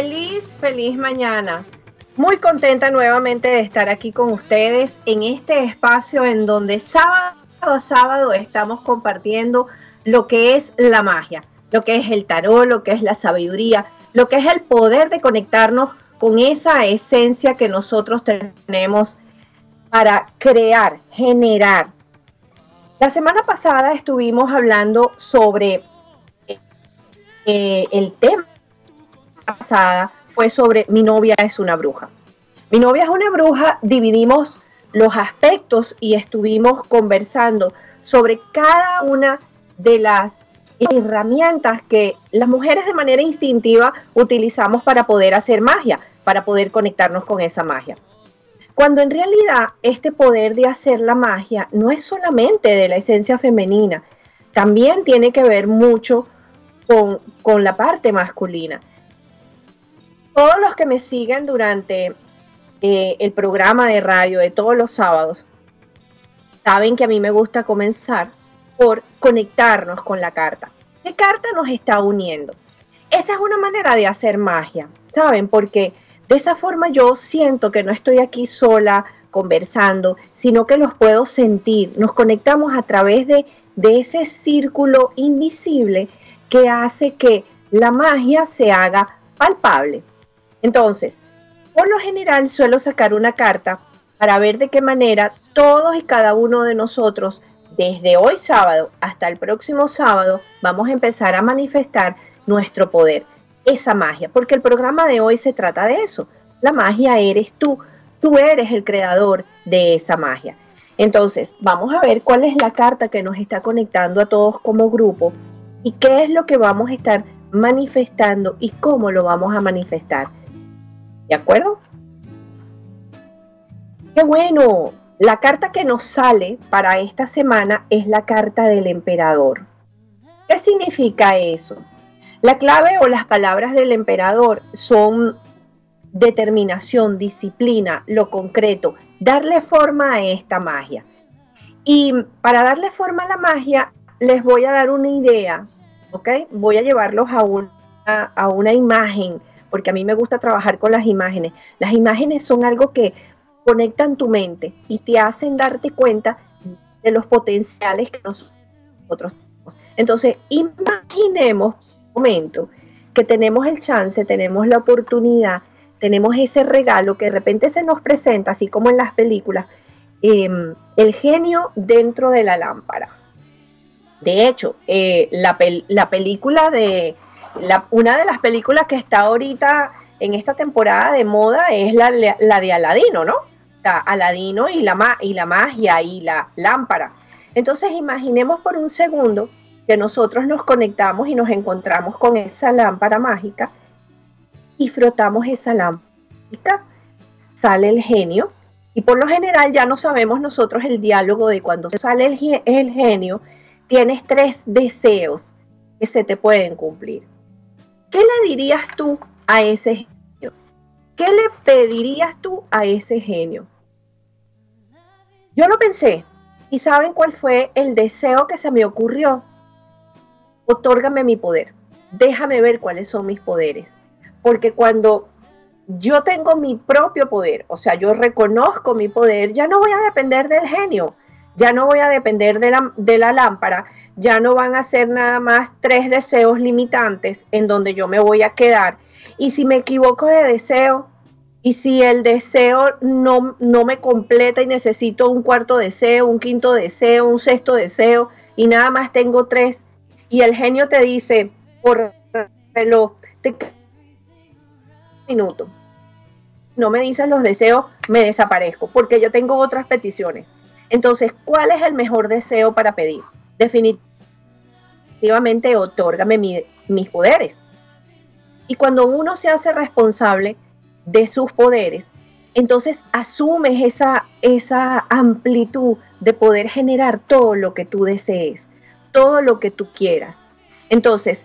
Feliz, feliz mañana. Muy contenta nuevamente de estar aquí con ustedes en este espacio en donde sábado a sábado estamos compartiendo lo que es la magia, lo que es el tarot, lo que es la sabiduría, lo que es el poder de conectarnos con esa esencia que nosotros tenemos para crear, generar. La semana pasada estuvimos hablando sobre eh, el tema pasada fue sobre mi novia es una bruja. Mi novia es una bruja, dividimos los aspectos y estuvimos conversando sobre cada una de las herramientas que las mujeres de manera instintiva utilizamos para poder hacer magia, para poder conectarnos con esa magia. Cuando en realidad este poder de hacer la magia no es solamente de la esencia femenina, también tiene que ver mucho con, con la parte masculina todos los que me siguen durante eh, el programa de radio de todos los sábados saben que a mí me gusta comenzar por conectarnos con la carta. ¿Qué carta nos está uniendo? Esa es una manera de hacer magia, ¿saben? Porque de esa forma yo siento que no estoy aquí sola conversando, sino que los puedo sentir. Nos conectamos a través de, de ese círculo invisible que hace que la magia se haga palpable. Entonces, por lo general suelo sacar una carta para ver de qué manera todos y cada uno de nosotros, desde hoy sábado hasta el próximo sábado, vamos a empezar a manifestar nuestro poder, esa magia, porque el programa de hoy se trata de eso. La magia eres tú, tú eres el creador de esa magia. Entonces, vamos a ver cuál es la carta que nos está conectando a todos como grupo y qué es lo que vamos a estar manifestando y cómo lo vamos a manifestar. ¿De acuerdo? Qué bueno. La carta que nos sale para esta semana es la carta del emperador. ¿Qué significa eso? La clave o las palabras del emperador son determinación, disciplina, lo concreto, darle forma a esta magia. Y para darle forma a la magia, les voy a dar una idea, ¿ok? Voy a llevarlos a una, a una imagen porque a mí me gusta trabajar con las imágenes. Las imágenes son algo que conectan tu mente y te hacen darte cuenta de los potenciales que nosotros tenemos. Entonces, imaginemos un momento que tenemos el chance, tenemos la oportunidad, tenemos ese regalo que de repente se nos presenta, así como en las películas, em, el genio dentro de la lámpara. De hecho, eh, la, la película de una de las películas que está ahorita en esta temporada de moda es la, de Aladino, ¿no? O Aladino y la, y la magia y la lámpara. Entonces imaginemos por un segundo que nosotros nos conectamos y nos encontramos con esa lámpara mágica y frotamos esa lámpara. Sale el genio y por lo general ya no sabemos nosotros el diálogo de cuando sale el, el genio, tienes tres deseos que se te pueden cumplir. ¿Qué le dirías tú a ese genio? ¿Qué le pedirías tú a ese genio? Yo lo pensé y ¿saben cuál fue el deseo que se me ocurrió? Otórgame mi poder. Déjame ver cuáles son mis poderes. Porque cuando yo tengo mi propio poder, o sea, yo reconozco mi poder, ya no voy a depender del genio, ya no voy a depender de la, de la lámpara, ya no van a ser nada más tres deseos limitantes en donde yo me voy a quedar. Y si me equivoco de deseo, y si el deseo no, no me completa y necesito un cuarto deseo, un quinto deseo, un sexto deseo, y nada más tengo tres, y el genio te dice por reloj, te minuto. No me dices los deseos, me desaparezco, porque yo tengo otras peticiones. Entonces, ¿cuál es el mejor deseo para pedir? Definitivamente, otórgame mis poderes. Y cuando uno se hace responsable de sus poderes, entonces asumes esa, esa amplitud de poder generar todo lo que tú desees, todo lo que tú quieras. Entonces,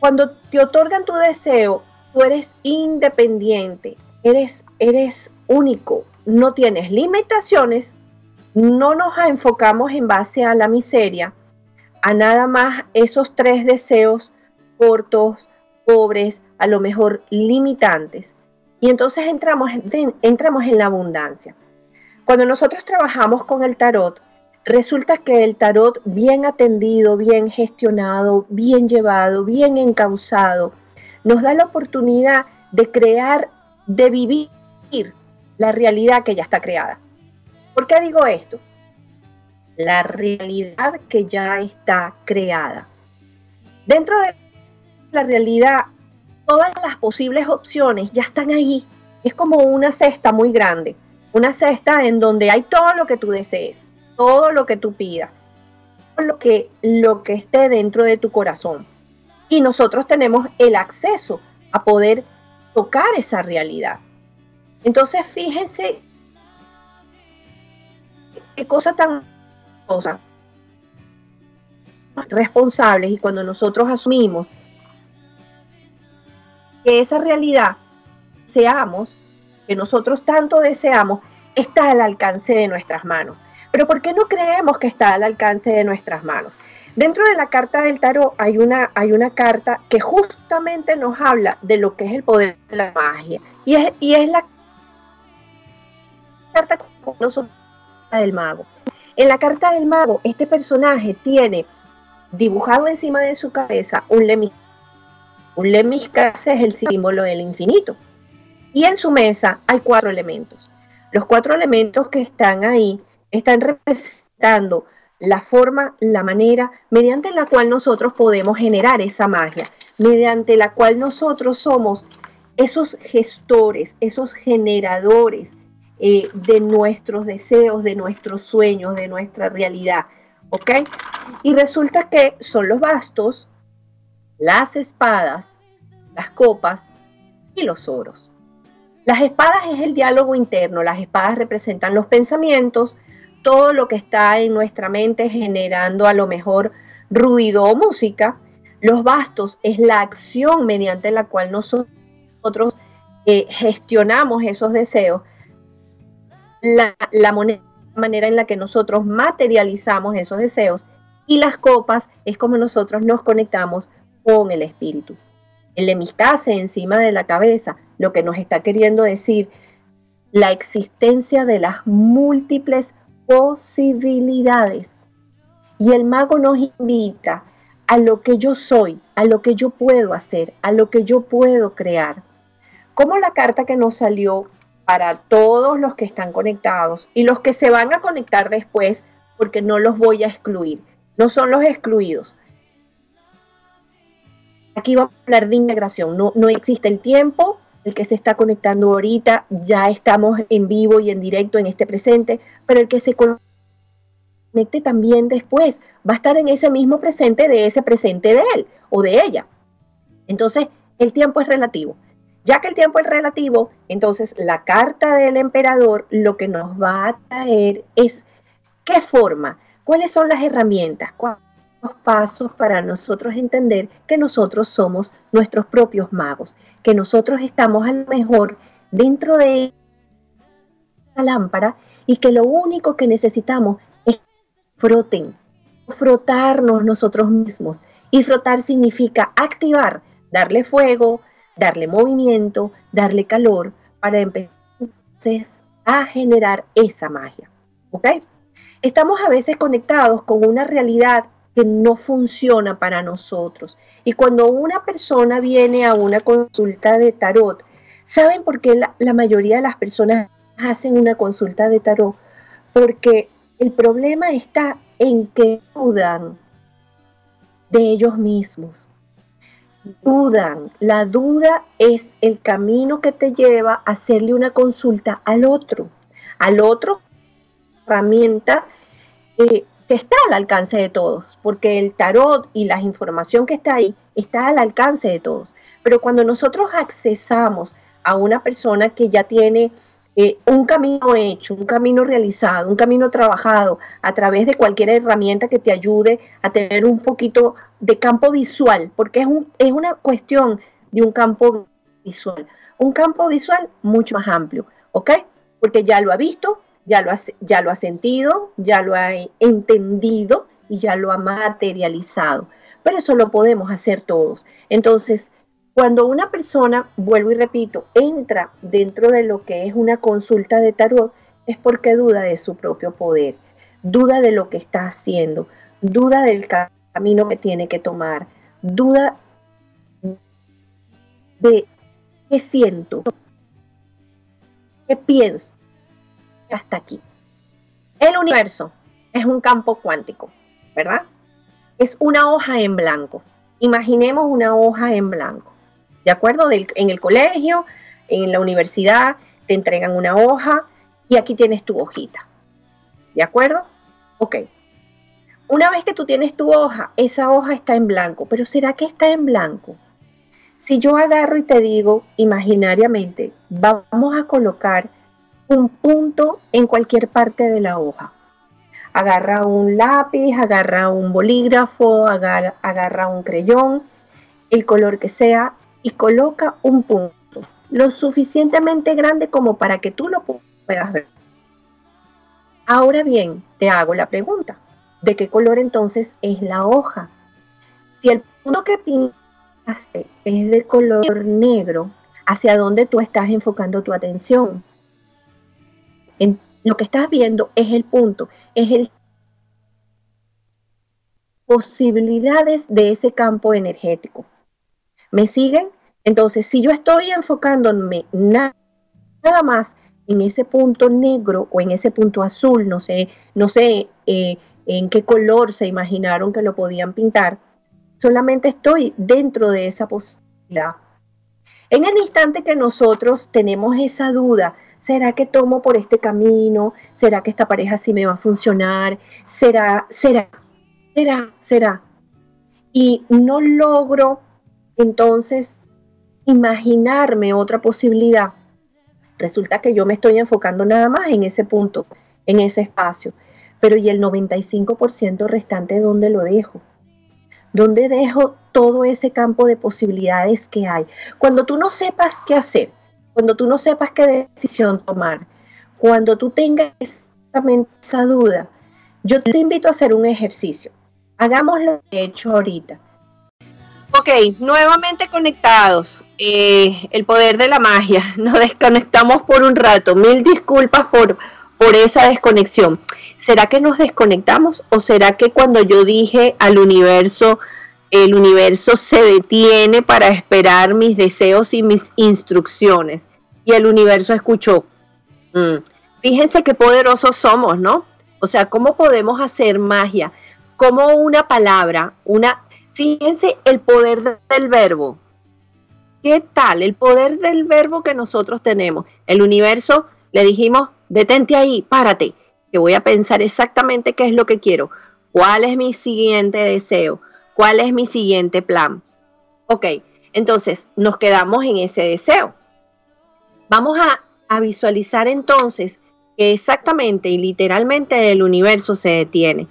cuando te otorgan tu deseo, tú eres independiente, eres, eres único, no tienes limitaciones, no nos enfocamos en base a la miseria, a nada más esos tres deseos cortos, pobres, a lo mejor limitantes. Y entonces entramos, entramos en la abundancia. Cuando nosotros trabajamos con el tarot, resulta que el tarot bien atendido, bien gestionado, bien llevado, bien encausado, nos da la oportunidad de crear, de vivir la realidad que ya está creada. ¿Por qué digo esto? La realidad que ya está creada. Dentro de la realidad, todas las posibles opciones ya están ahí. Es como una cesta muy grande una cesta en donde hay todo lo que tú desees, todo lo que tú pidas, todo lo que, lo que esté dentro de tu corazón. Y nosotros tenemos el acceso a poder tocar esa realidad. Entonces, fíjense qué cosa tan responsables y cuando nosotros asumimos que esa realidad seamos que nosotros tanto deseamos está al alcance de nuestras manos. Pero ¿por qué no creemos que está al alcance de nuestras manos? Dentro de la carta del tarot hay una, hay una carta que justamente nos habla de lo que es el poder de la magia. Y es, y es la carta del mago. En la carta del mago, este personaje tiene dibujado encima de su cabeza un lemis. Un es el símbolo del infinito. Y en su mesa hay cuatro elementos. Los cuatro elementos que están ahí están representando la forma, la manera mediante la cual nosotros podemos generar esa magia, mediante la cual nosotros somos esos gestores, esos generadores eh, de nuestros deseos, de nuestros sueños, de nuestra realidad. ¿Ok? Y resulta que son los bastos, las espadas, las copas y los oros. Las espadas es el diálogo interno, las espadas representan los pensamientos, todo lo que está en nuestra mente generando a lo mejor ruido o música. Los bastos es la acción mediante la cual nosotros eh, gestionamos esos deseos. La, manera en la que nosotros materializamos esos deseos. Y las copas es como nosotros nos conectamos con el espíritu. El emiscase encima de la cabeza lo que nos está queriendo decir la existencia de las múltiples posibilidades. Y el mago nos invita a lo que yo soy, a lo que yo puedo hacer, a lo que yo puedo crear. Como la carta que nos salió para todos los que están conectados y los que se van a conectar después, porque no los voy a excluir, no son los excluidos. Aquí vamos a hablar de integración, no, no existe el tiempo, el que se está conectando ahorita, ya estamos en vivo y en directo en este presente, pero el que se conecte también después va a estar en ese mismo presente de ese presente de él o de ella. Entonces, el tiempo es relativo. Ya que el tiempo es relativo, entonces la carta del emperador lo que nos va a traer es qué forma, cuáles son las herramientas, cuáles son los pasos para nosotros entender que nosotros somos nuestros propios magos que nosotros estamos a lo mejor dentro de la lámpara y que lo único que necesitamos es froten, frotarnos nosotros mismos. Y frotar significa activar, darle fuego, darle movimiento, darle calor para empezar a generar esa magia. ¿Ok? Estamos a veces conectados con una realidad que no funciona para nosotros. Y cuando una persona viene a una consulta de tarot, ¿saben por qué la, la mayoría de las personas hacen una consulta de tarot? Porque el problema está en que dudan de ellos mismos. Dudan. La duda es el camino que te lleva a hacerle una consulta al otro. Al otro, herramienta eh, que está al alcance de todos, porque el tarot y la información que está ahí está al alcance de todos. Pero cuando nosotros accesamos a una persona que ya tiene eh, un camino hecho, un camino realizado, un camino trabajado a través de cualquier herramienta que te ayude a tener un poquito de campo visual, porque es, un, es una cuestión de un campo visual, un campo visual mucho más amplio, ¿ok? Porque ya lo ha visto, ya lo ha, ya lo ha sentido, ya lo ha entendido y ya lo ha materializado. Pero eso lo podemos hacer todos. Entonces, cuando una persona, vuelvo y repito, entra dentro de lo que es una consulta de tarot, es porque duda de su propio poder, duda de lo que está haciendo, duda del camino que tiene que tomar, duda de qué siento, qué pienso, hasta aquí. El universo es un campo cuántico, ¿verdad? Es una hoja en blanco. Imaginemos una hoja en blanco. ¿De acuerdo? en el colegio, en la universidad, te entregan una hoja y aquí tienes tu hojita. ¿De acuerdo? Ok. Una vez que tú tienes tu hoja, esa hoja está en blanco, pero ¿será que está en blanco? Si yo agarro y te digo imaginariamente, vamos a colocar un punto en cualquier parte de la hoja. Agarra un lápiz, agarra un bolígrafo, agarra, un creyón, el color que sea, y coloca un punto lo suficientemente grande como para que tú lo puedas ver. Ahora bien, te hago la pregunta, ¿de qué color entonces es la hoja? Si el punto que pintaste es de color negro, ¿hacia dónde tú estás enfocando tu atención? En lo que estás viendo es el punto, es el posibilidades de ese campo energético. ¿Me siguen? Entonces, si yo estoy enfocándome nada, más en ese punto negro o en ese punto azul, no sé, no sé eh, en qué color se imaginaron que lo podían pintar, solamente estoy dentro de esa posibilidad. En el instante que nosotros tenemos esa duda, ¿será que tomo por este camino? ¿Será que esta pareja sí me va a funcionar? ¿Será, será, será, será? Y no logro entonces imaginarme otra posibilidad. Resulta que yo me estoy enfocando nada más en ese punto, en ese espacio. Pero ¿y el 95% restante dónde lo dejo? ¿Dónde dejo todo ese campo de posibilidades que hay? Cuando tú no sepas qué hacer, cuando tú no sepas qué decisión tomar, cuando tú tengas esa duda, yo te invito a hacer un ejercicio. Hagamos lo que he hecho ahorita. Ok, nuevamente conectados. Eh, el poder de la magia. Nos desconectamos por un rato. Mil disculpas por, por esa desconexión. ¿Será que nos desconectamos o será que cuando yo dije al universo, el universo se detiene para esperar mis deseos y mis instrucciones? Y el universo escuchó. Mm, fíjense qué poderosos somos, ¿no? O sea, ¿cómo podemos hacer magia? Como una palabra, una Fíjense el poder del verbo. ¿Qué tal el poder del verbo que nosotros tenemos? El universo le dijimos, detente ahí, párate, que voy a pensar exactamente qué es lo que quiero. ¿Cuál es mi siguiente deseo? ¿Cuál es mi siguiente plan? Ok, entonces nos quedamos en ese deseo. Vamos a, a visualizar entonces que exactamente y literalmente el universo se detiene.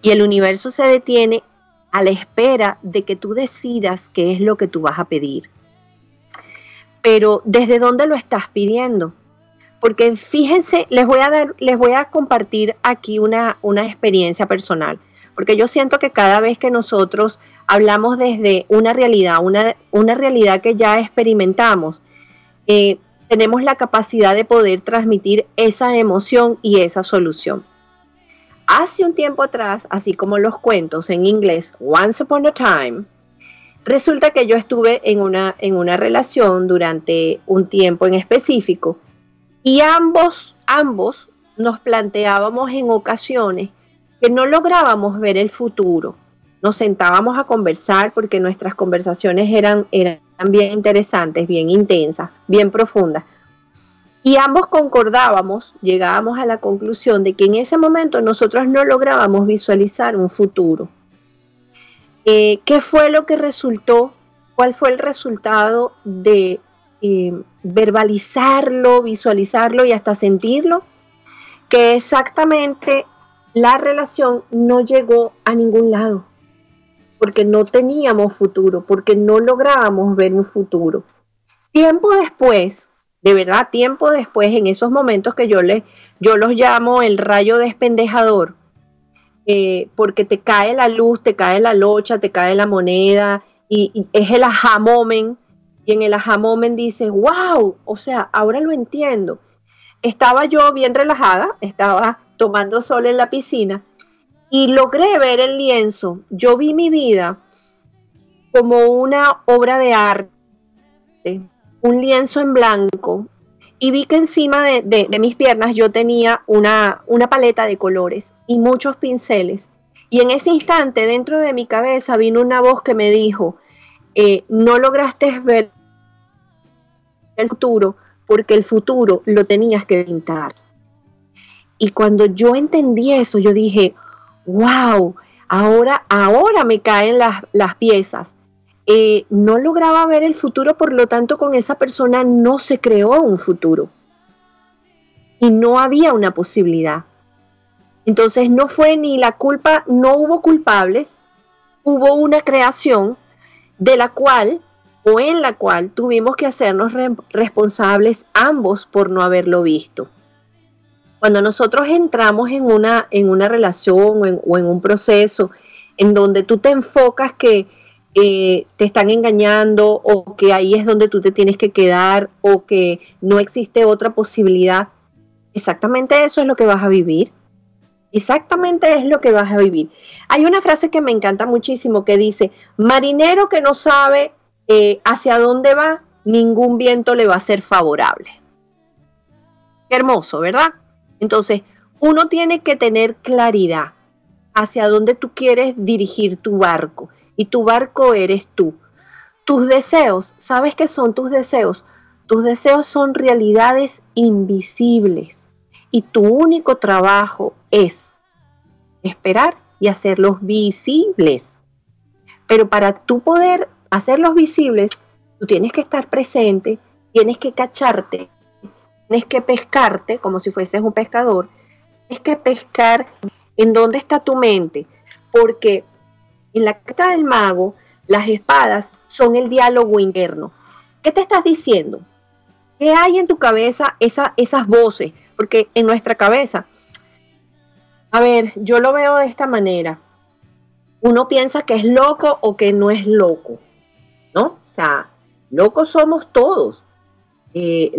Y el universo se detiene a la espera de que tú decidas qué es lo que tú vas a pedir. Pero ¿desde dónde lo estás pidiendo? Porque fíjense, les voy a dar, les voy a compartir aquí una, una experiencia personal. porque yo siento que cada vez que nosotros hablamos desde una realidad, una, una realidad que ya experimentamos, eh, tenemos la capacidad de poder transmitir esa emoción y esa solución. Hace un tiempo atrás, así como los cuentos en inglés, Once Upon a Time, resulta que yo estuve en una, en una relación durante un tiempo en específico y ambos, ambos nos planteábamos en ocasiones que no lográbamos ver el futuro. Nos sentábamos a conversar porque nuestras conversaciones eran, eran bien interesantes, bien intensas, bien profundas. Y ambos concordábamos, llegábamos a la conclusión de que en ese momento nosotros no lográbamos visualizar un futuro. Eh, ¿Qué fue lo que resultó? ¿Cuál fue el resultado de verbalizarlo, visualizarlo y hasta sentirlo? Que exactamente la relación no llegó a ningún lado, porque no teníamos futuro, porque no lográbamos ver un futuro. Tiempo después, de verdad, tiempo después, en esos momentos que yo, le, yo los llamo el rayo despendejador, eh, porque te cae la luz, te cae la locha, te cae la moneda, y, es el aha y en el aha moment dices, wow, o sea, ahora lo entiendo. Estaba yo bien relajada, estaba tomando sol en la piscina y logré ver el lienzo. Yo vi mi vida como una obra de arte, un lienzo en blanco, y vi que encima de, mis piernas yo tenía una, una paleta de colores y muchos pinceles. Y en ese instante, dentro de mi cabeza, vino una voz que me dijo, eh, no lograste ver el futuro porque el futuro lo tenías que pintar. Y cuando yo entendí eso, yo dije, wow, ahora, ahora me caen las, las piezas. Eh, no lograba ver el futuro, por lo tanto con esa persona no se creó un futuro. Y no había una posibilidad. Entonces no fue ni la culpa, no hubo culpables, hubo una creación de la cual o en la cual tuvimos que hacernos responsables ambos por no haberlo visto. Cuando nosotros entramos en una, en una relación o en, un proceso en donde tú te enfocas que te están engañando o que ahí es donde tú te tienes que quedar o que no existe otra posibilidad, exactamente eso es lo que vas a vivir. Exactamente es lo que vas a vivir. Hay una frase que me encanta muchísimo que dice, marinero que no sabe eh, hacia dónde va, ningún viento le va a ser favorable. Qué hermoso, ¿verdad? Entonces, uno tiene que tener claridad hacia dónde tú quieres dirigir tu barco. Y tu barco eres tú. Tus deseos, ¿sabes qué son tus deseos? Tus deseos son realidades invisibles. Y tu único trabajo es esperar y hacerlos visibles. Pero para tú poder hacerlos visibles, tú tienes que estar presente, tienes que cacharte tienes que pescarte como si fueses un pescador, tienes que pescar en dónde está tu mente, porque en la carta del mago las espadas son el diálogo interno. ¿Qué te estás diciendo? ¿Qué hay en tu cabeza esa, esas voces? Porque en nuestra cabeza, a ver, yo lo veo de esta manera. Uno piensa que es loco o que no es loco, sea, locos somos todos. Eh,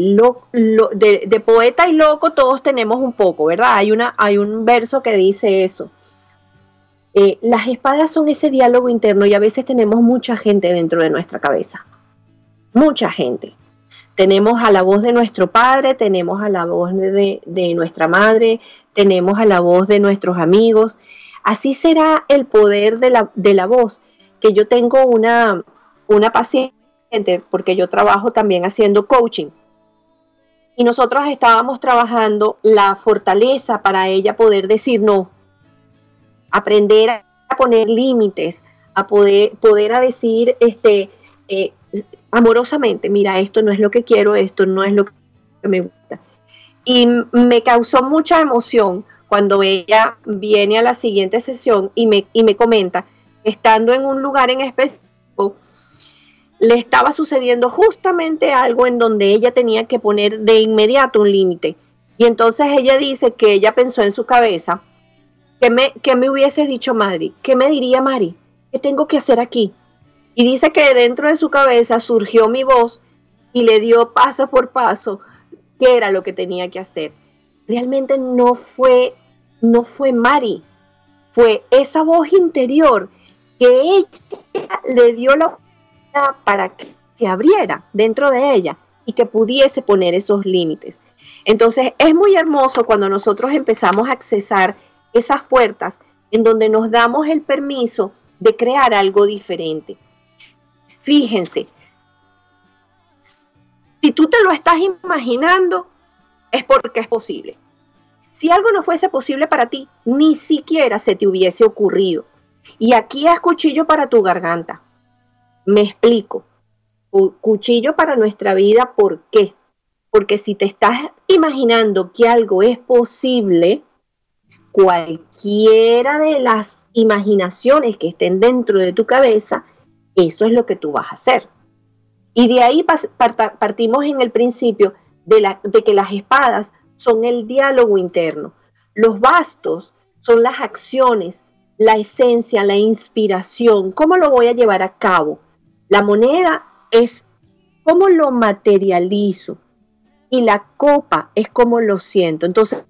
de, poeta y loco todos tenemos un poco, ¿verdad? Hay, una, hay un verso que dice eso. Eh, las espadas son ese diálogo interno y a veces tenemos mucha gente dentro de nuestra cabeza. Mucha gente. Tenemos a la voz de nuestro padre, tenemos a la voz de, nuestra madre, tenemos a la voz de nuestros amigos. Así será el poder de la, de la voz. Que yo tengo una, una paciente porque yo trabajo también haciendo coaching. Y nosotros estábamos trabajando la fortaleza para ella poder decir no, aprender a poner límites, a poder, poder a decir este, eh, amorosamente, mira, esto no es lo que quiero, esto no es lo que me gusta. Y me causó mucha emoción cuando ella viene a la siguiente sesión y me, y me comenta, estando en un lugar en específico, le estaba sucediendo justamente algo en donde ella tenía que poner de inmediato un límite. Y entonces ella dice que ella pensó en su cabeza ¿Qué me, qué me hubiese dicho Mari? ¿Qué me diría Mari? ¿Qué tengo que hacer aquí? Y dice que dentro de su cabeza surgió mi voz y le dio paso por paso qué era lo que tenía que hacer. Realmente no fue, no fue Mari, fue esa voz interior que ella le dio la para que se abriera dentro de ella y que pudiese poner esos límites. Entonces es muy hermoso cuando nosotros empezamos a accesar esas puertas en donde nos damos el permiso de crear algo diferente. Fíjense, si tú te lo estás imaginando, es porque es posible. Si algo no fuese posible para ti, ni siquiera se te hubiese ocurrido. Y aquí es cuchillo para tu garganta. Me explico. Cuchillo para nuestra vida, ¿por qué? Porque si te estás imaginando que algo es posible, cualquiera de las imaginaciones que estén dentro de tu cabeza, eso es lo que tú vas a hacer. Y de ahí partimos en el principio de, de que las espadas son el diálogo interno. Los bastos son las acciones, la esencia, la inspiración. ¿Cómo lo voy a llevar a cabo? La moneda es cómo lo materializo y la copa es cómo lo siento. Entonces,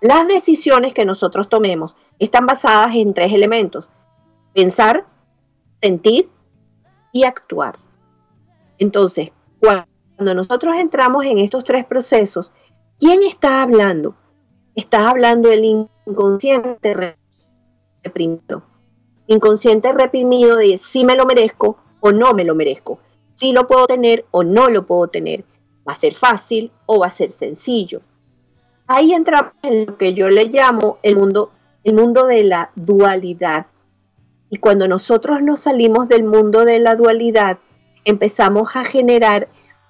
las decisiones que nosotros tomemos están basadas en tres elementos. Pensar, sentir y actuar. Entonces, cuando nosotros entramos en estos tres procesos, ¿quién está hablando? Está hablando el inconsciente reprimido. Inconsciente reprimido de si me lo merezco o no me lo merezco. Si lo puedo tener o no lo puedo tener. Va a ser fácil o va a ser sencillo. Ahí entra en lo que yo le llamo el mundo, el mundo de la dualidad. Y cuando nosotros nos salimos del mundo de la dualidad, empezamos a generar,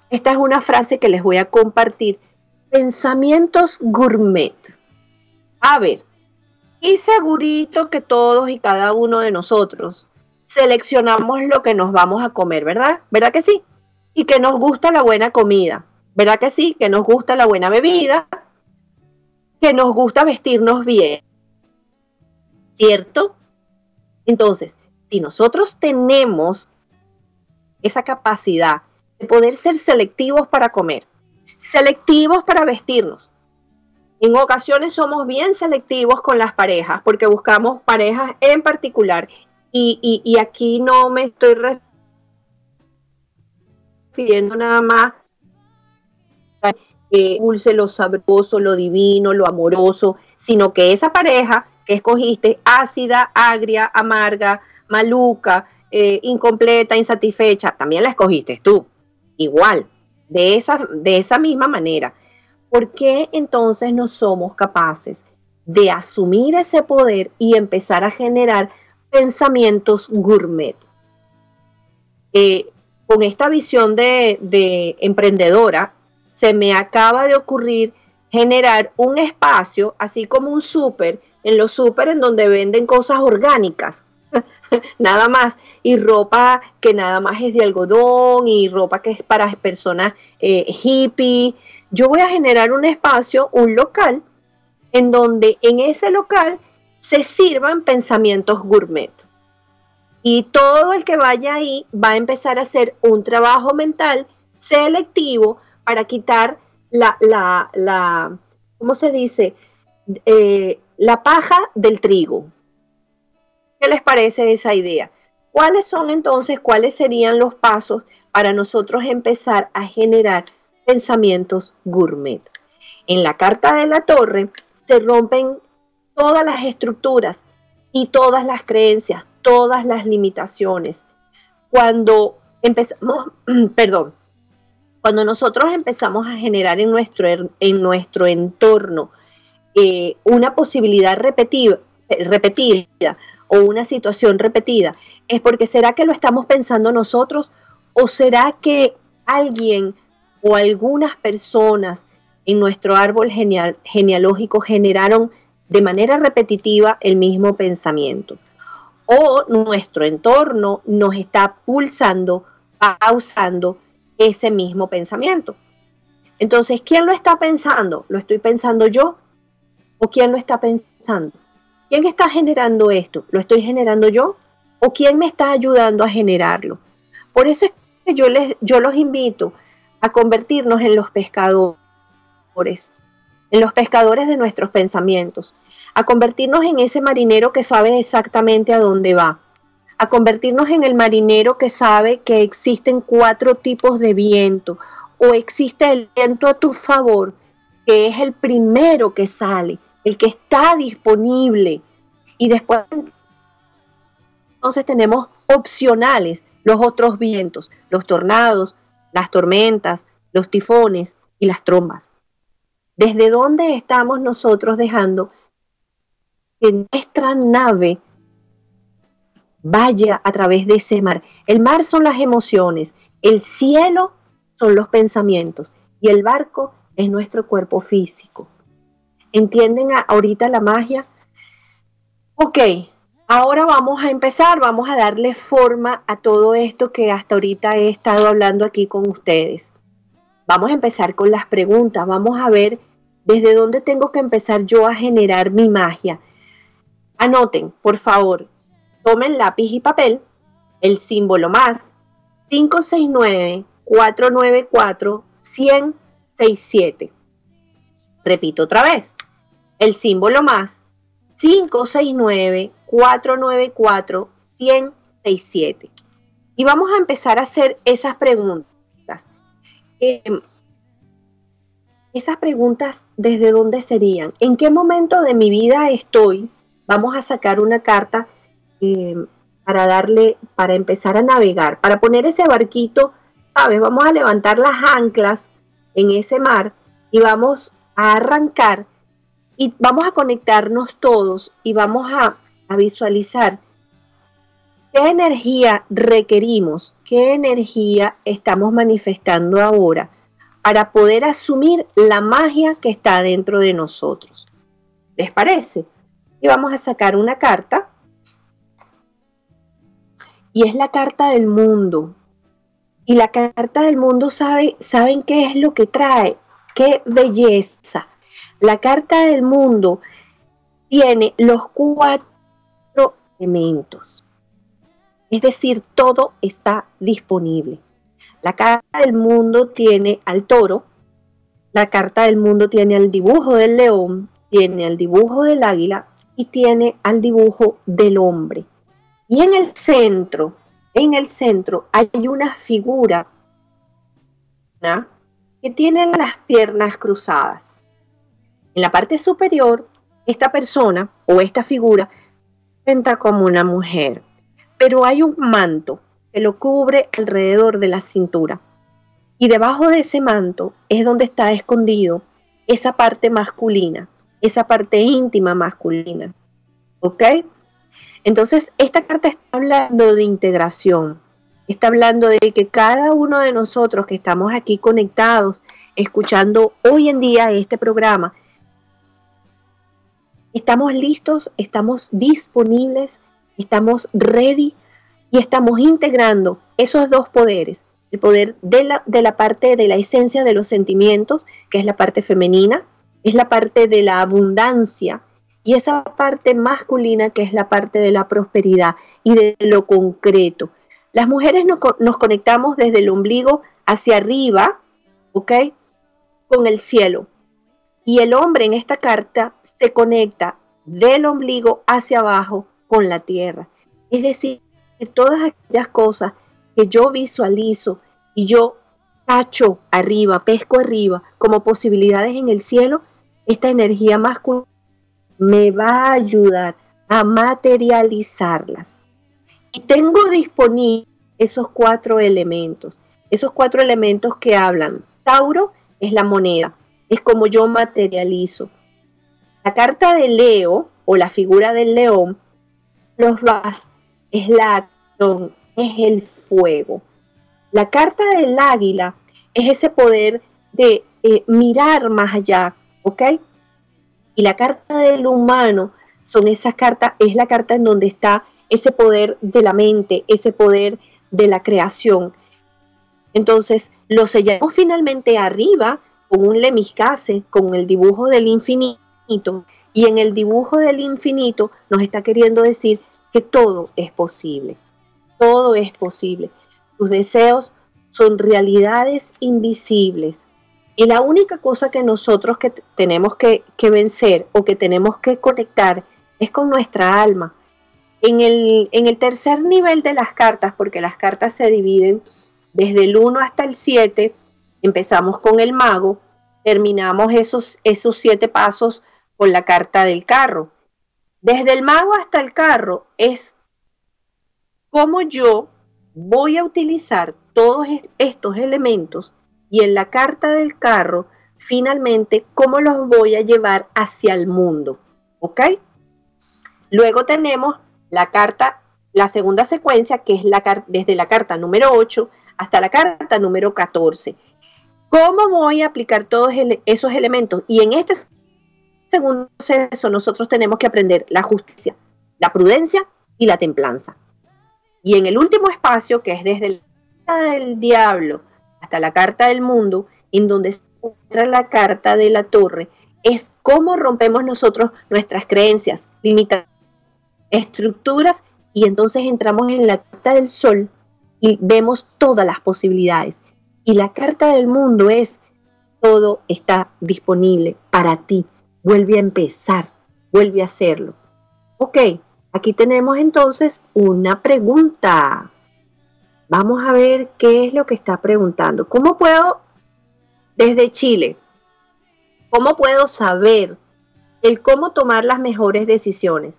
esta es una frase que les voy a compartir, pensamientos gourmet. A ver, y segurito que todos y cada uno de nosotros seleccionamos lo que nos vamos a comer, ¿verdad? ¿Verdad que sí? Y que nos gusta la buena comida, ¿verdad que sí? Que nos gusta la buena bebida, que nos gusta vestirnos bien, ¿cierto? Entonces, si nosotros tenemos esa capacidad de poder ser selectivos para comer, selectivos para vestirnos, en ocasiones somos bien selectivos con las parejas porque buscamos parejas en particular y, aquí no me estoy refiriendo nada más dulce, lo sabroso, lo divino, lo amoroso, sino que esa pareja que escogiste, ácida, agria, amarga, maluca, eh, incompleta, insatisfecha, también la escogiste tú, igual, de esa, de esa misma manera. ¿Por qué entonces no somos capaces de asumir ese poder y empezar a generar pensamientos gourmet? Eh, con esta visión de, de emprendedora, se me acaba de ocurrir generar un espacio, así como un súper, en los súper en donde venden cosas orgánicas, nada más, y ropa que nada más es de algodón, y ropa que es para personas eh, hippie, yo voy a generar un espacio, un local, en donde en ese local se sirvan pensamientos gourmet. Y todo el que vaya ahí va a empezar a hacer un trabajo mental selectivo para quitar la, la, la ¿cómo se dice? Eh, la paja del trigo. ¿Qué les parece esa idea? ¿Cuáles son entonces, cuáles serían los pasos para nosotros empezar a generar pensamientos gourmet. En la carta de la torre se rompen todas las estructuras y todas las creencias, todas las limitaciones. Cuando empezamos, perdón, cuando nosotros empezamos a generar en nuestro, en nuestro entorno eh, una posibilidad repetida, repetida o una situación repetida, es porque será que lo estamos pensando nosotros o será que alguien o algunas personas en nuestro árbol genealógico generaron de manera repetitiva el mismo pensamiento. O nuestro entorno nos está pulsando, pausando ese mismo pensamiento. Entonces, ¿quién lo está pensando? ¿Lo estoy pensando yo? ¿O quién lo está pensando? ¿Quién está generando esto? ¿Lo estoy generando yo? ¿O quién me está ayudando a generarlo? Por eso es que yo, les, yo los invito a convertirnos en los pescadores, en los pescadores de nuestros pensamientos, a convertirnos en ese marinero que sabe exactamente a dónde va, a convertirnos en el marinero que sabe que existen cuatro tipos de viento o existe el viento a tu favor, que es el primero que sale, el que está disponible. Y después, entonces tenemos opcionales los otros vientos, los tornados, las tormentas, los tifones y las trombas. ¿Desde dónde estamos nosotros dejando que nuestra nave vaya a través de ese mar? El mar son las emociones, el cielo son los pensamientos y el barco es nuestro cuerpo físico. ¿Entienden ahorita la magia? Ok, ahora vamos a empezar, vamos a darle forma a todo esto que hasta ahorita he estado hablando aquí con ustedes. Vamos a empezar con las preguntas, vamos a ver desde dónde tengo que empezar yo a generar mi magia. Anoten, por favor, tomen lápiz y papel, el símbolo más 569-494-1067. Repito otra vez, el símbolo más 569-494-1067. Y vamos a empezar a hacer esas preguntas. Em, esas preguntas, ¿desde dónde serían? ¿En qué momento de mi vida estoy? Vamos a sacar una carta em, para darle, para empezar a navegar, para poner ese barquito, ¿sabes? Vamos a levantar las anclas en ese mar y vamos a arrancar y vamos a conectarnos todos y vamos a, visualizar qué energía requerimos, qué energía estamos manifestando ahora para poder asumir la magia que está dentro de nosotros. ¿Les parece? Y vamos a sacar una carta. Y es la carta del mundo. Y la carta del mundo sabe, saben qué es lo que trae, qué belleza, la carta del mundo tiene los cuatro elementos. Es decir, todo está disponible. La carta del mundo tiene al toro, la carta del mundo tiene al dibujo del león, tiene al dibujo del águila y tiene al dibujo del hombre. Y en el centro, en el centro hay una figura que tiene las piernas cruzadas. En la parte superior, esta persona o esta figura entra como una mujer, pero hay un manto que lo cubre alrededor de la cintura. Y debajo de ese manto es donde está escondido esa parte masculina, esa parte íntima masculina. ¿Ok? Entonces, esta carta está hablando de integración, está hablando de que cada uno de nosotros que estamos aquí conectados, escuchando hoy en día este programa, Estamos listos, estamos disponibles, estamos ready y estamos integrando esos dos poderes. El poder de la, de la parte de la esencia de los sentimientos, que es la parte femenina, es la parte de la abundancia y esa parte masculina que es la parte de la prosperidad y de lo concreto. Las mujeres nos, nos, conectamos desde el ombligo hacia arriba, ¿ok? Con el cielo. Y el hombre en esta carta se conecta del ombligo hacia abajo con la tierra. Es decir, todas aquellas cosas que yo visualizo y yo cacho arriba, pesco arriba como posibilidades en el cielo, esta energía masculina me va a ayudar a materializarlas. Y tengo disponibles esos cuatro elementos, esos cuatro elementos que hablan. Tauro es la moneda, es como yo materializo. La carta de Leo o la figura del león, los vas, es la acción, es el fuego. La carta del águila es ese poder de eh, mirar más allá, ¿ok? Y la carta del humano son esas cartas, es la carta en donde está ese poder de la mente, ese poder de la creación. Entonces, lo sellamos finalmente arriba con un lemiscase, con el dibujo del infinito Y en el dibujo del infinito nos está queriendo decir que todo es posible. Todo es posible. Tus deseos son realidades invisibles. Y la única cosa que nosotros que tenemos que, vencer o que tenemos que conectar es con nuestra alma. En el, en el tercer nivel de las cartas, porque las cartas se dividen desde el 1 hasta el 7, empezamos con el mago, terminamos esos, esos siete pasos con la carta del carro. Desde el mago hasta el carro es cómo yo voy a utilizar todos estos elementos y en la carta del carro, finalmente, cómo los voy a llevar hacia el mundo. ¿Ok? Luego tenemos la carta, la segunda secuencia, que es la, desde la carta número 8 hasta la carta número 14. ¿Cómo voy a aplicar todos esos elementos? Y en este segundo proceso nosotros tenemos que aprender la justicia, la prudencia y la templanza. Y en el último espacio, que es desde el diablo hasta la carta del mundo, en donde se encuentra la carta de la torre, es cómo rompemos nosotros nuestras creencias, limitaciones, estructuras, y entonces entramos en la carta del sol y vemos todas las posibilidades. Y la carta del mundo es, todo está disponible para ti vuelve a empezar, vuelve a hacerlo. Ok, aquí tenemos entonces una pregunta. Vamos a ver qué es lo que está preguntando. ¿Cómo puedo, desde Chile, cómo puedo saber el cómo tomar las mejores decisiones?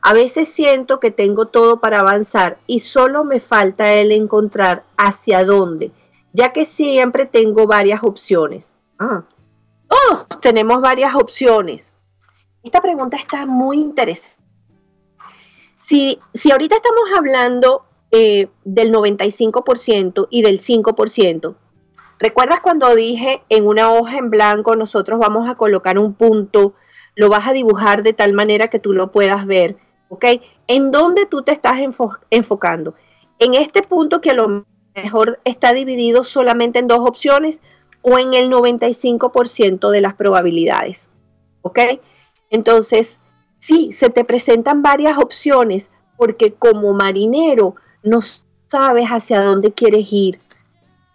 A veces siento que tengo todo para avanzar y solo me falta el encontrar hacia dónde, ya que siempre tengo varias opciones. Ah, todos tenemos varias opciones. Esta pregunta está muy interesante. Si, si ahorita estamos hablando eh, del 95% y del 5%, ¿recuerdas cuando dije en una hoja en blanco nosotros vamos a colocar un punto, lo vas a dibujar de tal manera que tú lo puedas ver? ¿Ok? ¿En dónde tú te estás enfocando? En este punto que a lo mejor está dividido solamente en dos opciones o en el 95% de las probabilidades. ¿Ok? Entonces, sí, se te presentan varias opciones porque como marinero no sabes hacia dónde quieres ir,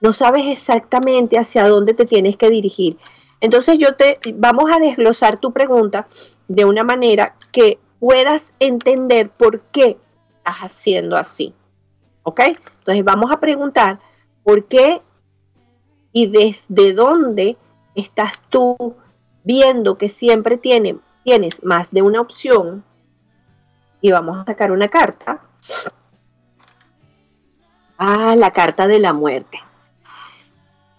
no sabes exactamente hacia dónde te tienes que dirigir. Entonces yo te vamos a desglosar tu pregunta de una manera que puedas entender por qué estás haciendo así. ¿Ok? Entonces vamos a preguntar por qué y desde dónde estás tú viendo que siempre tiene, tienes más de una opción y vamos a sacar una carta. Ah, la carta de la muerte.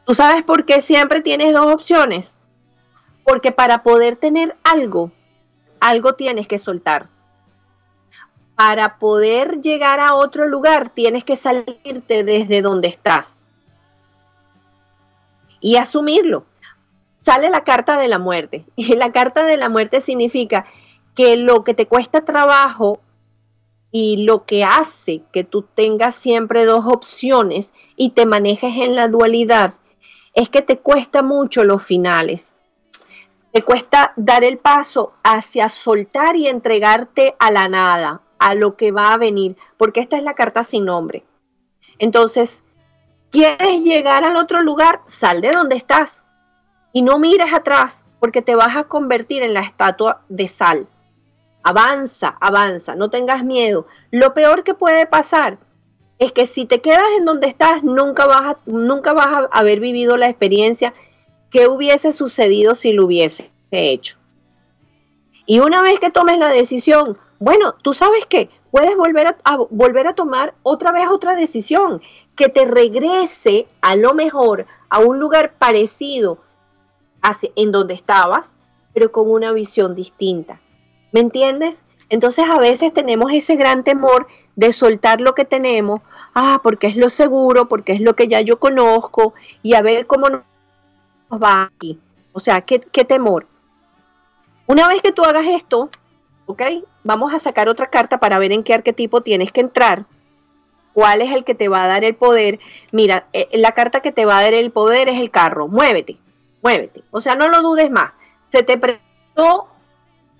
¿Tú sabes por qué siempre tienes dos opciones? Porque para poder tener algo, algo tienes que soltar. Para poder llegar a otro lugar, tienes que salirte desde donde estás y asumirlo. Sale la carta de la muerte. Y la carta de la muerte significa que lo que te cuesta trabajo y lo que hace que tú tengas siempre dos opciones y te manejes en la dualidad es que te cuesta mucho los finales. Te cuesta dar el paso hacia soltar y entregarte a la nada, a lo que va a venir, porque esta es la carta sin nombre. Entonces, ¿Quieres llegar al otro lugar? Sal de donde estás y no mires atrás porque te vas a convertir en la estatua de sal. Avanza, avanza, no tengas miedo. Lo peor que puede pasar es que si te quedas en donde estás, nunca vas a, nunca vas a haber vivido la experiencia que hubiese sucedido si lo hubiese hecho. Y una vez que tomes la decisión, bueno, tú sabes que puedes volver a, volver a tomar otra vez otra decisión que te regrese a lo mejor a un lugar parecido en donde estabas, pero con una visión distinta. ¿Me entiendes? Entonces a veces tenemos ese gran temor de soltar lo que tenemos, ah, porque es lo seguro, porque es lo que ya yo conozco, y a ver cómo nos va aquí. O sea, qué, qué temor. Una vez que tú hagas esto, ¿ok? Vamos a sacar otra carta para ver en qué arquetipo tienes que entrar cuál es el que te va a dar el poder. Mira, eh, la carta que te va a dar el poder es el carro. Muévete, muévete. O sea, no lo dudes más. Se te presentó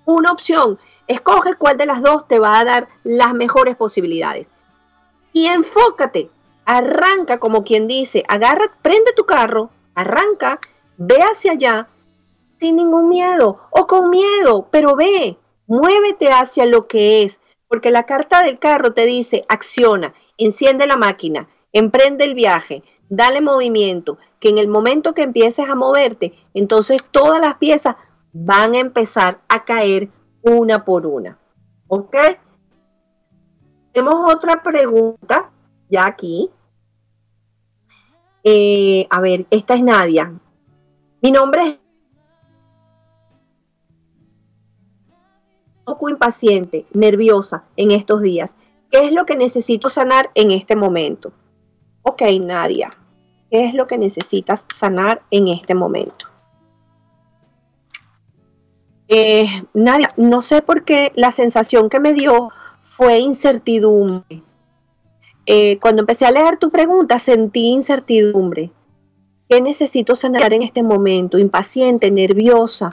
una opción. Escoge cuál de las dos te va a dar las mejores posibilidades. Y enfócate, arranca como quien dice, agarra, prende tu carro, arranca, ve hacia allá sin ningún miedo o con miedo, pero ve, muévete hacia lo que es, porque la carta del carro te dice, acciona, enciende la máquina, emprende el viaje, dale movimiento, que en el momento que empieces a moverte, entonces todas las piezas van a empezar a caer una por una. ¿Ok? Tenemos otra pregunta ya aquí. Eh, a ver, esta es Nadia. Mi nombre es poco impaciente, nerviosa en estos días. ¿Qué es lo que necesito sanar en este momento? Ok, Nadia, ¿qué es lo que necesitas sanar en este momento? Eh, Nadia, no sé por qué la sensación que me dio fue incertidumbre. Eh, cuando empecé a leer tu pregunta sentí incertidumbre. ¿Qué necesito sanar en este momento? Impaciente, nerviosa.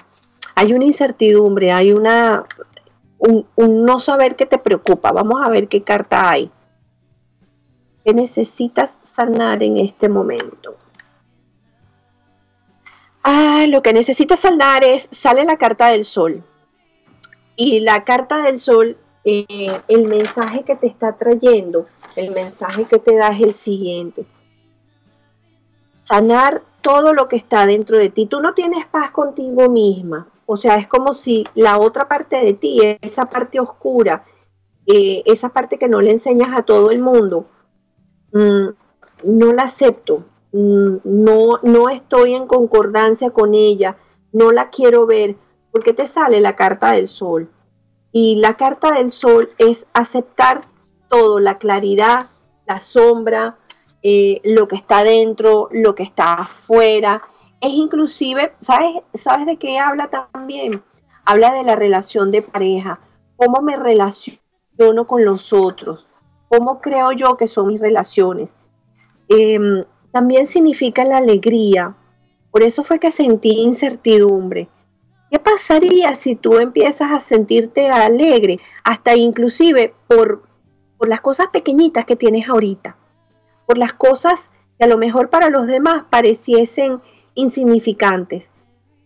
Hay una incertidumbre, hay una un, no saber qué te preocupa. Vamos a ver qué carta hay. ¿Qué necesitas sanar en este momento? Ah, lo que necesitas sanar es, sale la carta del sol. Y la carta del sol, eh, el mensaje que te está trayendo, el mensaje que te da es el siguiente. Sanar todo lo que está dentro de ti. Tú no tienes paz contigo misma. O sea, es como si la otra parte de ti, esa parte oscura, eh, esa parte que no le enseñas a todo el mundo, mm, no la acepto, mm, no, no estoy en concordancia con ella, no la quiero ver, porque te sale la carta del sol. Y la carta del sol es aceptar todo, la claridad, la sombra, eh, lo que está dentro, lo que está afuera, es inclusive, ¿sabes, ¿sabes de qué habla también? Habla de la relación de pareja, cómo me relaciono con los otros, cómo creo yo que son mis relaciones. Em, también significa la alegría, por eso fue que sentí incertidumbre. ¿Qué pasaría si tú empiezas a sentirte alegre, hasta inclusive por, por las cosas pequeñitas que tienes ahorita, por las cosas que a lo mejor para los demás pareciesen insignificantes.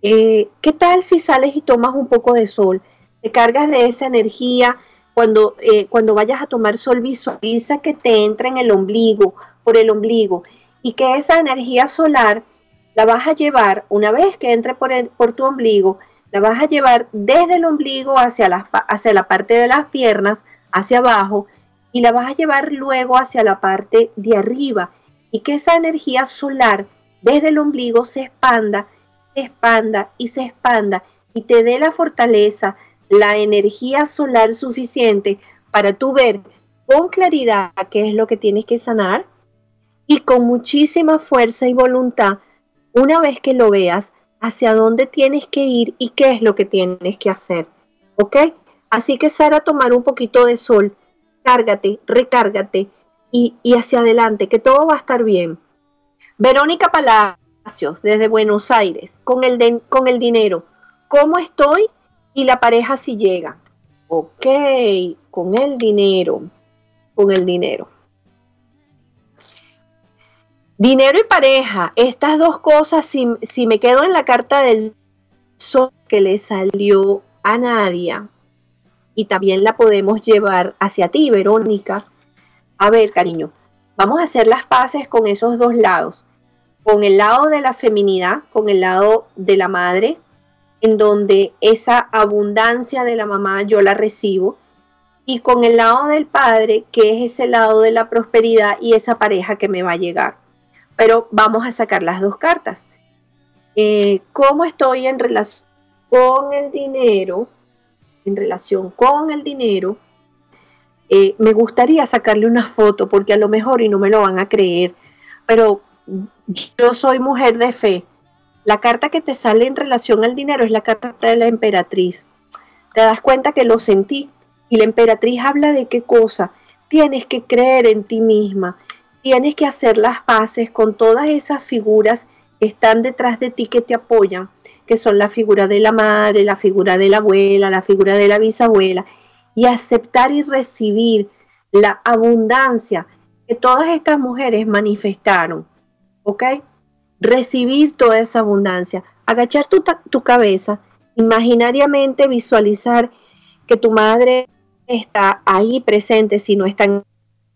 Eh, ¿Qué tal si sales y tomas un poco de sol? Te cargas de esa energía. Cuando, eh, cuando vayas a tomar sol, visualiza que te entra en el ombligo, por el ombligo, y que esa energía solar la vas a llevar, una vez que entre por, por tu ombligo, la vas a llevar desde el ombligo hacia hacia la parte de las piernas, hacia abajo, y la vas a llevar luego hacia la parte de arriba, y que esa energía solar desde el ombligo se expanda, se expanda y se expanda y te dé la fortaleza, la energía solar suficiente para tú ver con claridad qué es lo que tienes que sanar y con muchísima fuerza y voluntad, una vez que lo veas, hacia dónde tienes que ir y qué es lo que tienes que hacer. ¿Ok? Así que Sara, tomar un poquito de sol, cárgate, recárgate y, y hacia adelante, que todo va a estar bien. Verónica Palacios, desde Buenos Aires, con el, con el dinero. ¿Cómo estoy? Y la pareja si llega. Ok, con el dinero, con el dinero. Dinero y pareja, estas dos cosas, si, si me quedo en la carta del sol que le salió a Nadia, y también la podemos llevar hacia ti, Verónica. A ver, cariño, Vamos a hacer las paces con esos dos lados, con el lado de la feminidad, con el lado de la madre, en donde esa abundancia de la mamá yo la recibo, y con el lado del padre, que es ese lado de la prosperidad y esa pareja que me va a llegar. Pero vamos a sacar las dos cartas. Eh, ¿Cómo estoy en relación con el dinero? En relación con el dinero, eh, me gustaría sacarle una foto porque a lo mejor y no me lo van a creer, pero yo soy mujer de fe. La carta que te sale en relación al dinero es la carta de la emperatriz. Te das cuenta que lo sentí y la emperatriz habla de qué cosa. Tienes que creer en ti misma, tienes que hacer las paces con todas esas figuras que están detrás de ti que te apoyan, que son la figura de la madre, la figura de la abuela, la figura de la bisabuela, y aceptar y recibir la abundancia que todas estas mujeres manifestaron, ¿ok? Recibir toda esa abundancia, agachar tu, tu cabeza, imaginariamente visualizar que tu madre está ahí presente si no está en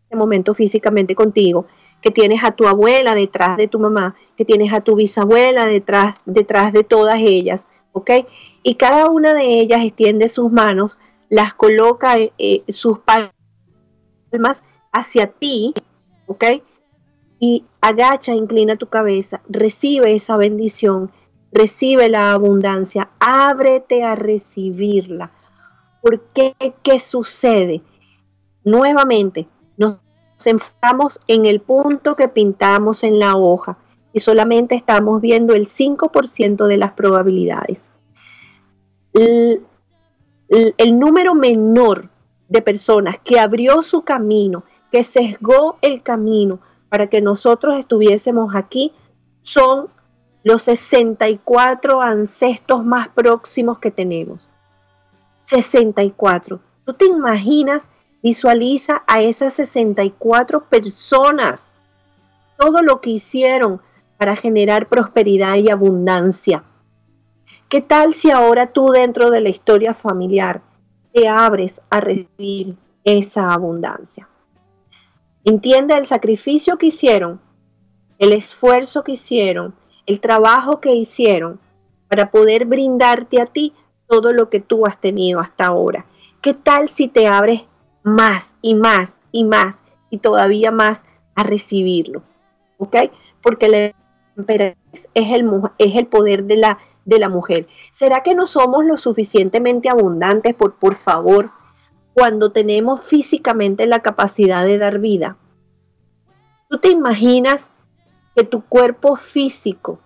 este momento físicamente contigo, que tienes a tu abuela detrás de tu mamá, que tienes a tu bisabuela detrás, detrás de todas ellas, ¿ok? Y cada una de ellas extiende sus manos, las coloca eh, sus palmas hacia ti, ¿ok? Y agacha, inclina tu cabeza, recibe esa bendición, recibe la abundancia, ábrete a recibirla. ¿Por qué? ¿Qué sucede? Nuevamente, nos enfocamos en el punto que pintamos en la hoja y solamente estamos viendo el 5% de las probabilidades. El, número menor de personas que abrió su camino, que sesgó el camino para que nosotros estuviésemos aquí, son los 64 ancestros más próximos que tenemos. 64. ¿Tú te imaginas? Visualiza a esas 64 personas, todo lo que hicieron para generar prosperidad y abundancia. ¿Qué tal si ahora tú dentro de la historia familiar te abres a recibir esa abundancia? Entiende el sacrificio que hicieron, el esfuerzo que hicieron, el trabajo que hicieron para poder brindarte a ti todo lo que tú has tenido hasta ahora. ¿Qué tal si te abres más y más y más y todavía más a recibirlo? ¿Ok? Porque la es el, es el poder de la, de la mujer. ¿Será que no somos lo suficientemente abundantes por, por favor, cuando tenemos físicamente la capacidad de dar vida? ¿Tú te imaginas que tu cuerpo físico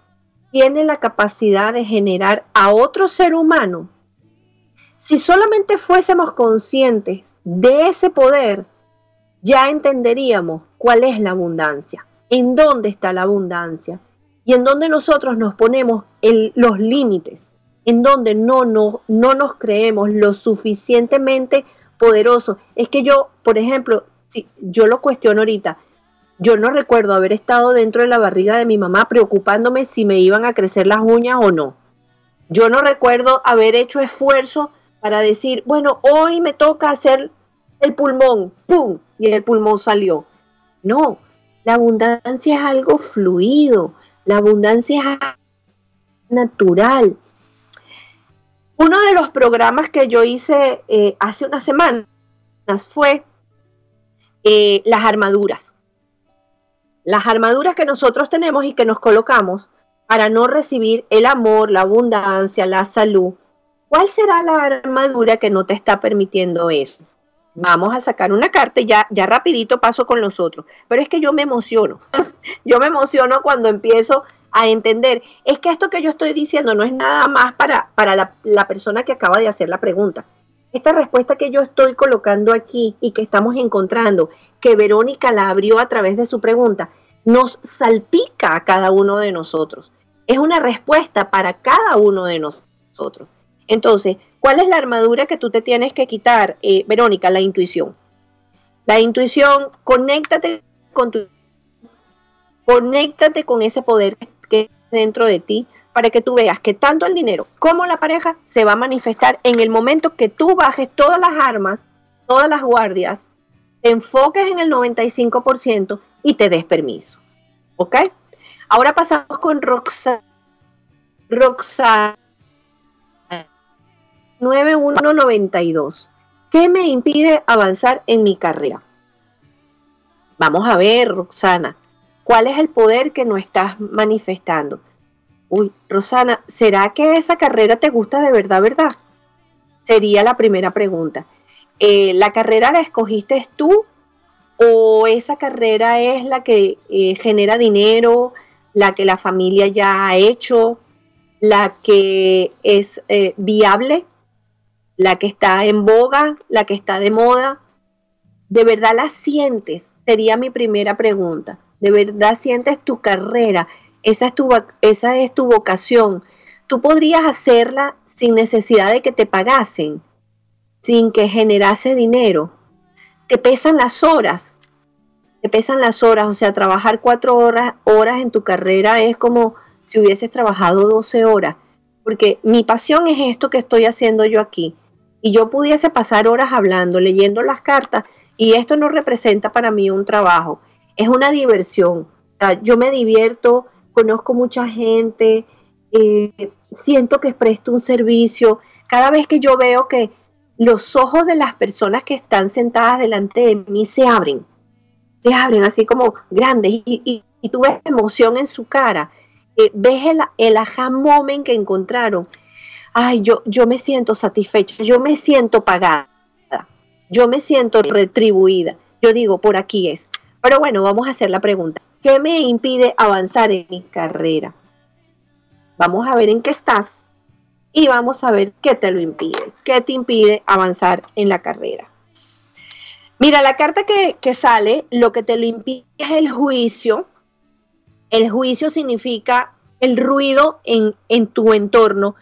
tiene la capacidad de generar a otro ser humano, si solamente fuésemos conscientes de ese poder, ya entenderíamos cuál es la abundancia, en dónde está la abundancia y en dónde nosotros nos ponemos los límites, en donde no, no, no nos creemos lo suficientemente poderosos. Es que yo, por ejemplo, si yo lo cuestiono ahorita, yo no recuerdo haber estado dentro de la barriga de mi mamá preocupándome si me iban a crecer las uñas o no. Yo no recuerdo haber hecho esfuerzo para decir, bueno, hoy me toca hacer el pulmón, ¡pum! Y el pulmón salió. No, la abundancia es algo fluido, la abundancia es natural. Uno de los programas que yo hice eh, hace unas semanas fue eh, las armaduras las armaduras que nosotros tenemos y que nos colocamos para no recibir el amor, la abundancia, la salud. ¿Cuál será la armadura que no te está permitiendo eso? Vamos a sacar una carta y ya, ya rapidito paso con los otros. Pero es que yo me emociono. yo me emociono cuando empiezo a entender. Es que esto que yo estoy diciendo no es nada más para, para la, la persona que acaba de hacer la pregunta. Esta respuesta que yo estoy colocando aquí y que estamos encontrando que Verónica la abrió a través de su pregunta, nos salpica a cada uno de nosotros. Es una respuesta para cada uno de nosotros. Entonces, ¿cuál es la armadura que tú te tienes que quitar, eh, Verónica? La intuición. La intuición, conéctate con tu, conéctate con ese poder que dentro de ti para que tú veas que tanto el dinero como la pareja se va a manifestar en el momento que tú bajes todas las armas, todas las guardias te enfoques en el 95% y te des permiso. ¿Ok? Ahora pasamos con Roxana. Roxana 9192. ¿Qué me impide avanzar en mi carrera? Vamos a ver, Roxana, ¿cuál es el poder que no estás manifestando? Uy, Rosana, ¿será que esa carrera te gusta de verdad, verdad? Sería la primera pregunta. Eh, ¿la carrera la escogiste tú o esa carrera es la que eh, genera dinero, la que la familia ya ha hecho, la que es eh, viable, la que está en boga, la que está de moda? ¿De verdad la sientes? Sería mi primera pregunta. ¿De verdad sientes tu carrera? Esa es tu, esa es tu vocación. tú podrías hacerla sin necesidad de que te pagasen, sin que generase dinero. Te pesan las horas, te pesan las horas, o sea, trabajar cuatro horas, horas en tu carrera es como si hubieses trabajado 12 horas, porque mi pasión es esto que estoy haciendo yo aquí. Y yo pudiese pasar horas hablando, leyendo las cartas, y esto no representa para mí un trabajo, es una diversión. yo me divierto, conozco mucha gente, eh, siento que presto un servicio. Cada vez que yo veo que los ojos de las personas que están sentadas delante de mí se abren, se abren así como grandes y, tú ves emoción en su cara, eh, ves el, el moment que encontraron. Ay, yo, yo me siento satisfecha, yo me siento pagada, yo me siento retribuida. Yo digo, por aquí es. Pero bueno, vamos a hacer la pregunta. ¿Qué me impide avanzar en mi carrera? Vamos a ver en qué estás y vamos a ver qué te lo impide, qué te impide avanzar en la carrera. Mira, la carta que, sale, lo que te lo impide es el juicio. El juicio significa el ruido en, en tu entorno.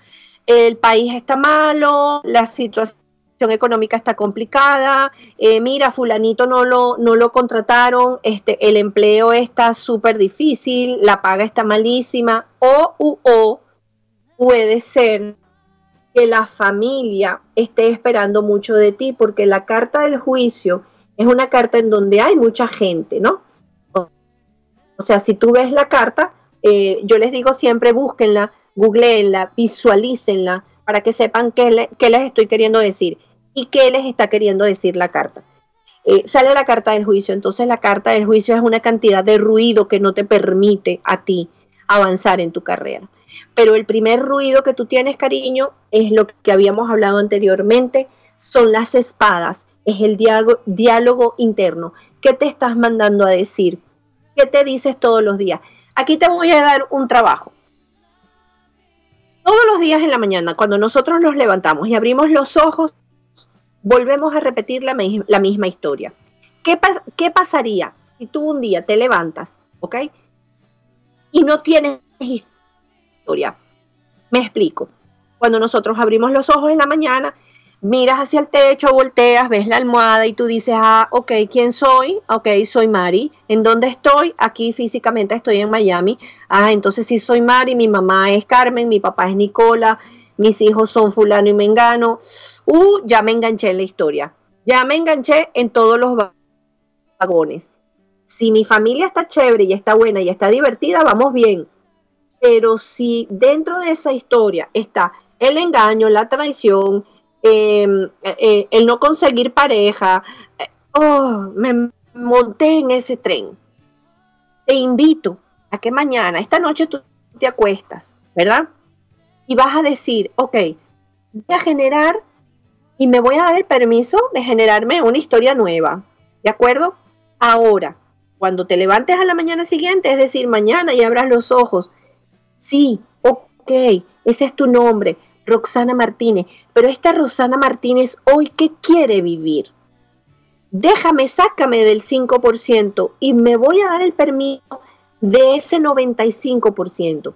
El país está malo, la situación económica está complicada, eh, mira, fulanito no lo, no lo contrataron, este, el empleo está súper difícil, la paga está malísima, o, o puede ser que la familia esté esperando mucho de ti, porque la carta del juicio es una carta en donde hay mucha gente, ¿no? O sea, si tú ves la carta, eh, yo les digo siempre búsquenla, googleenla, visualícenla, para que sepan qué, qué les estoy queriendo decir y qué les está queriendo decir la carta. Eh, sale la carta del juicio, entonces la carta del juicio es una cantidad de ruido que no te permite a ti avanzar en tu carrera. Pero el primer ruido que tú tienes, cariño, es lo que habíamos hablado anteriormente, son las espadas, es el diálogo, diálogo interno. ¿Qué te estás mandando a decir? ¿Qué te dices todos los días? Aquí te voy a dar un trabajo. Todos los días en la mañana, cuando nosotros nos levantamos y abrimos los ojos, volvemos a repetir la, misma historia. ¿Qué, ¿Qué, pasaría si tú un día te levantas, ¿ok? Y no tienes historia. Me explico. Cuando nosotros abrimos los ojos en la mañana, miras hacia el techo, volteas, ves la almohada y tú dices, ah, ok, ¿quién soy? Ok, soy Mari. ¿En dónde estoy? Aquí físicamente estoy en Miami. Ah, entonces sí soy Mari, mi mamá es Carmen, mi papá es Nicola, mis hijos son fulano y mengano. Uh, ya me enganché en la historia. Ya me enganché en todos los vagones. Si mi familia está chévere y está buena y está divertida, vamos bien. Pero si dentro de esa historia está el engaño, la traición, eh, eh, el no conseguir pareja, eh, oh, me monté en ese tren. Te invito a que mañana, esta noche tú te acuestas, ¿verdad? Y vas a decir, ok, voy a generar y me voy a dar el permiso de generarme una historia nueva. ¿De acuerdo? Ahora, cuando te levantes a la mañana siguiente, es decir, mañana y abras los ojos, sí, ok, ese es tu nombre, Roxana Martínez, pero esta Roxana Martínez hoy, ¿qué quiere vivir? Déjame, sácame del 5% y me voy a dar el permiso de ese 95%.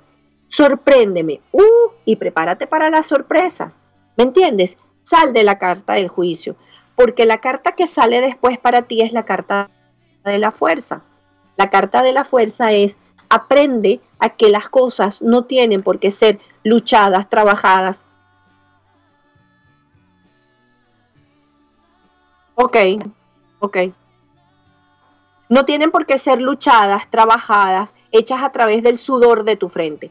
Sorpréndeme, uh, y prepárate para las sorpresas. ¿Me entiendes? sal de la carta del juicio, porque la carta que sale después para ti es la carta de la fuerza. La carta de la fuerza es aprende a que las cosas no tienen por qué ser luchadas, trabajadas. Ok, ok. No tienen por qué ser luchadas, trabajadas, hechas a través del sudor de tu frente.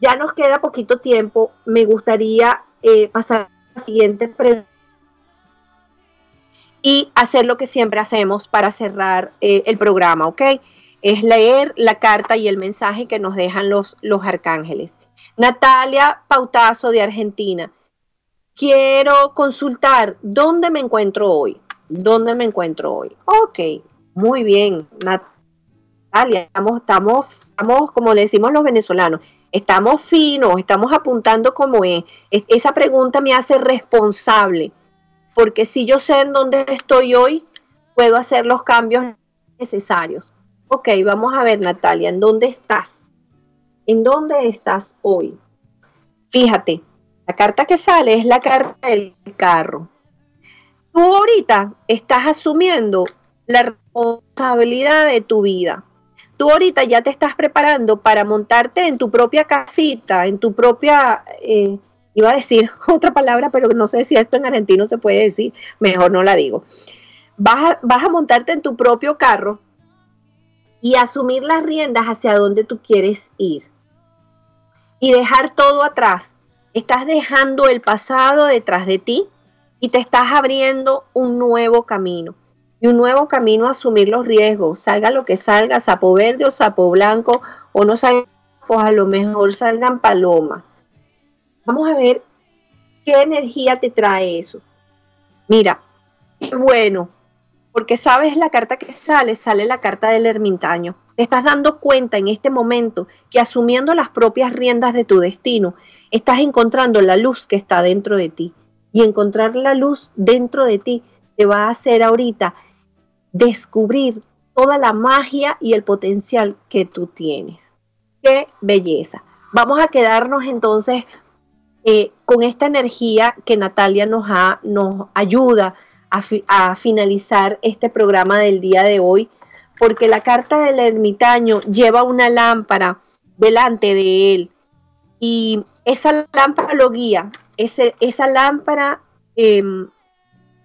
Ya nos queda poquito tiempo. Me gustaría eh, pasar siguiente pregunta y hacer lo que siempre hacemos para cerrar eh, el programa, ¿ok? Es leer la carta y el mensaje que nos dejan los, los arcángeles. Natalia Pautazo de Argentina. Quiero consultar dónde me encuentro hoy. ¿Dónde me encuentro hoy? Ok, muy bien, Natalia. Estamos, estamos, estamos como decimos los venezolanos, estamos finos, estamos apuntando como es. Esa pregunta me hace responsable, porque si yo sé en dónde estoy hoy, puedo hacer los cambios necesarios. Ok, vamos a ver, Natalia, ¿en dónde estás? ¿En dónde estás hoy? Fíjate, la carta que sale es la carta del carro. Tú ahorita estás asumiendo la responsabilidad de tu vida. Tú ahorita ya te estás preparando para montarte en tu propia casita, en tu propia, eh, iba a decir otra palabra, pero no sé si esto en argentino se puede decir, mejor no la digo. Vas vas a montarte en tu propio carro y asumir las riendas hacia donde tú quieres ir. Y dejar todo atrás. Estás dejando el pasado detrás de ti y te estás abriendo un nuevo camino y un nuevo camino a asumir los riesgos, salga lo que salga, sapo verde o sapo blanco, o no salga, pues a lo mejor salgan palomas. Vamos a ver qué energía te trae eso. Mira, bueno, porque sabes la carta que sale, sale la carta del ermitaño. Te estás dando cuenta en este momento que asumiendo las propias riendas de tu destino, estás encontrando la luz que está dentro de ti. Y encontrar la luz dentro de ti te va a hacer ahorita descubrir toda la magia y el potencial que tú tienes. Qué belleza. Vamos a quedarnos entonces eh, con esta energía que Natalia nos, ha, nos ayuda a, finalizar este programa del día de hoy, porque la carta del ermitaño lleva una lámpara delante de él y esa lámpara lo guía, ese, esa lámpara eh,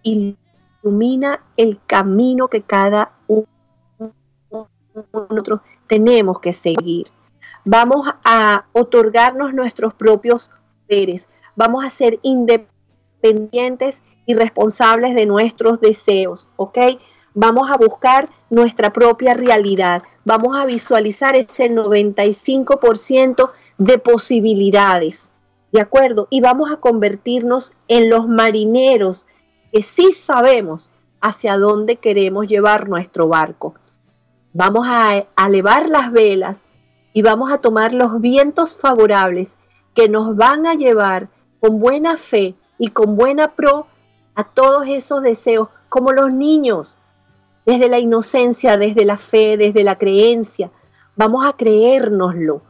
ilumina el camino que cada uno de nosotros tenemos que seguir. Vamos a otorgarnos nuestros propios poderes, vamos a ser independientes y responsables de nuestros deseos, ¿ok? Vamos a buscar nuestra propia realidad, vamos a visualizar ese 95% de posibilidades, ¿de acuerdo? Y vamos a convertirnos en los marineros que sí sabemos hacia dónde queremos llevar nuestro barco. Vamos a, elevar las velas y vamos a tomar los vientos favorables que nos van a llevar con buena fe y con buena pro a todos esos deseos, como los niños, desde la inocencia, desde la fe, desde la creencia. Vamos a creérnoslo.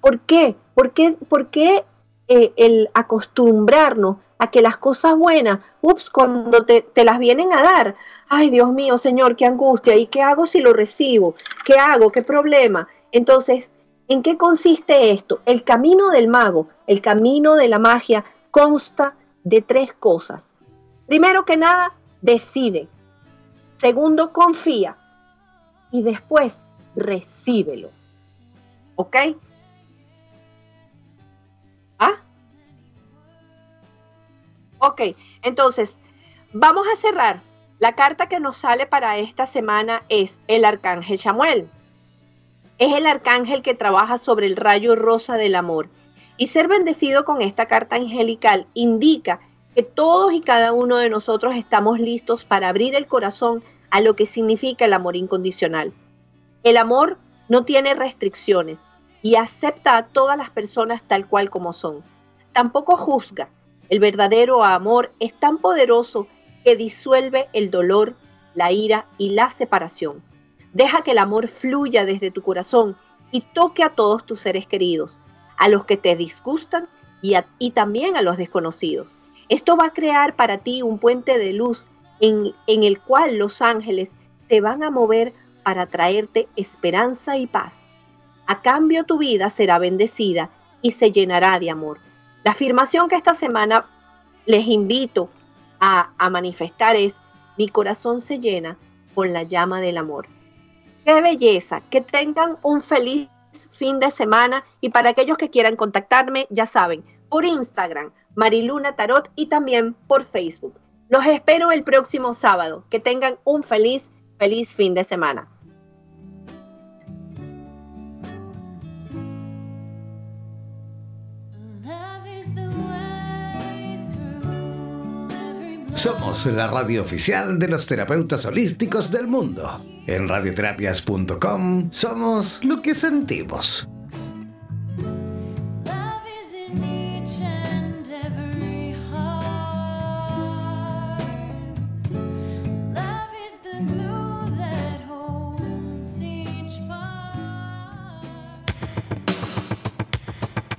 ¿Por qué? ¿Por qué, por qué eh, el acostumbrarnos a que las cosas buenas, ups, cuando te, te, las vienen a dar, ay Dios mío, Señor, qué angustia, ¿y qué hago si lo recibo? ¿Qué hago? ¿Qué problema? Entonces, ¿en qué consiste esto? El camino del mago, el camino de la magia, consta de tres cosas. Primero que nada, decide. Segundo, confía. Y después, recíbelo. ¿Ok? Ok, entonces, vamos a cerrar. La carta que nos sale para esta semana es el arcángel Samuel. Es el arcángel que trabaja sobre el rayo rosa del amor. Y ser bendecido con esta carta angelical indica que todos y cada uno de nosotros estamos listos para abrir el corazón a lo que significa el amor incondicional. El amor no tiene restricciones y acepta a todas las personas tal cual como son. Tampoco juzga, el verdadero amor es tan poderoso que disuelve el dolor, la ira y la separación. Deja que el amor fluya desde tu corazón y toque a todos tus seres queridos, a los que te disgustan y, y también a los desconocidos. Esto va a crear para ti un puente de luz en, el cual los ángeles te van a mover para traerte esperanza y paz. A cambio tu vida será bendecida y se llenará de amor. La afirmación que esta semana les invito a, manifestar es, mi corazón se llena con la llama del amor. Qué belleza, que tengan un feliz fin de semana y para aquellos que quieran contactarme, ya saben, por Instagram, Mariluna Tarot y también por Facebook. Los espero el próximo sábado. Que tengan un feliz, feliz fin de semana. Somos la radio oficial de los terapeutas holísticos del mundo. En radioterapias.com somos lo que sentimos.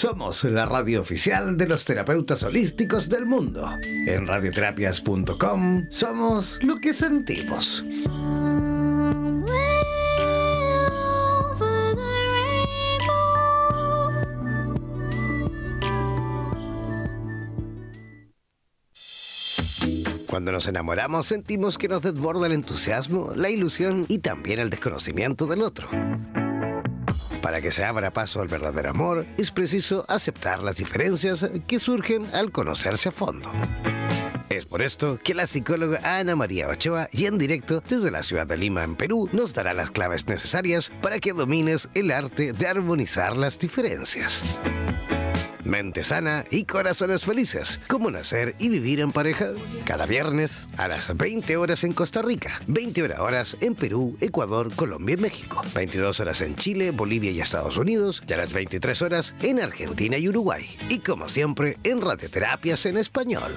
Somos la radio oficial de los terapeutas holísticos del mundo. En radioterapias.com somos lo que sentimos. Cuando nos enamoramos sentimos que nos desborda el entusiasmo, la ilusión y también el desconocimiento del otro. Para que se abra paso al verdadero amor, es preciso aceptar las diferencias que surgen al conocerse a fondo. Es por esto que la psicóloga Ana María Ochoa, y en directo desde la ciudad de Lima, en Perú, nos dará las claves necesarias para que domines el arte de armonizar las diferencias mente sana y corazones felices. ¿Cómo nacer y vivir en pareja? Cada viernes a las 20 horas en Costa Rica, 20 horas en Perú, Ecuador, Colombia y México, 22 horas en Chile, Bolivia y Estados Unidos y a las 23 horas en Argentina y Uruguay. Y como siempre, en radioterapias en español.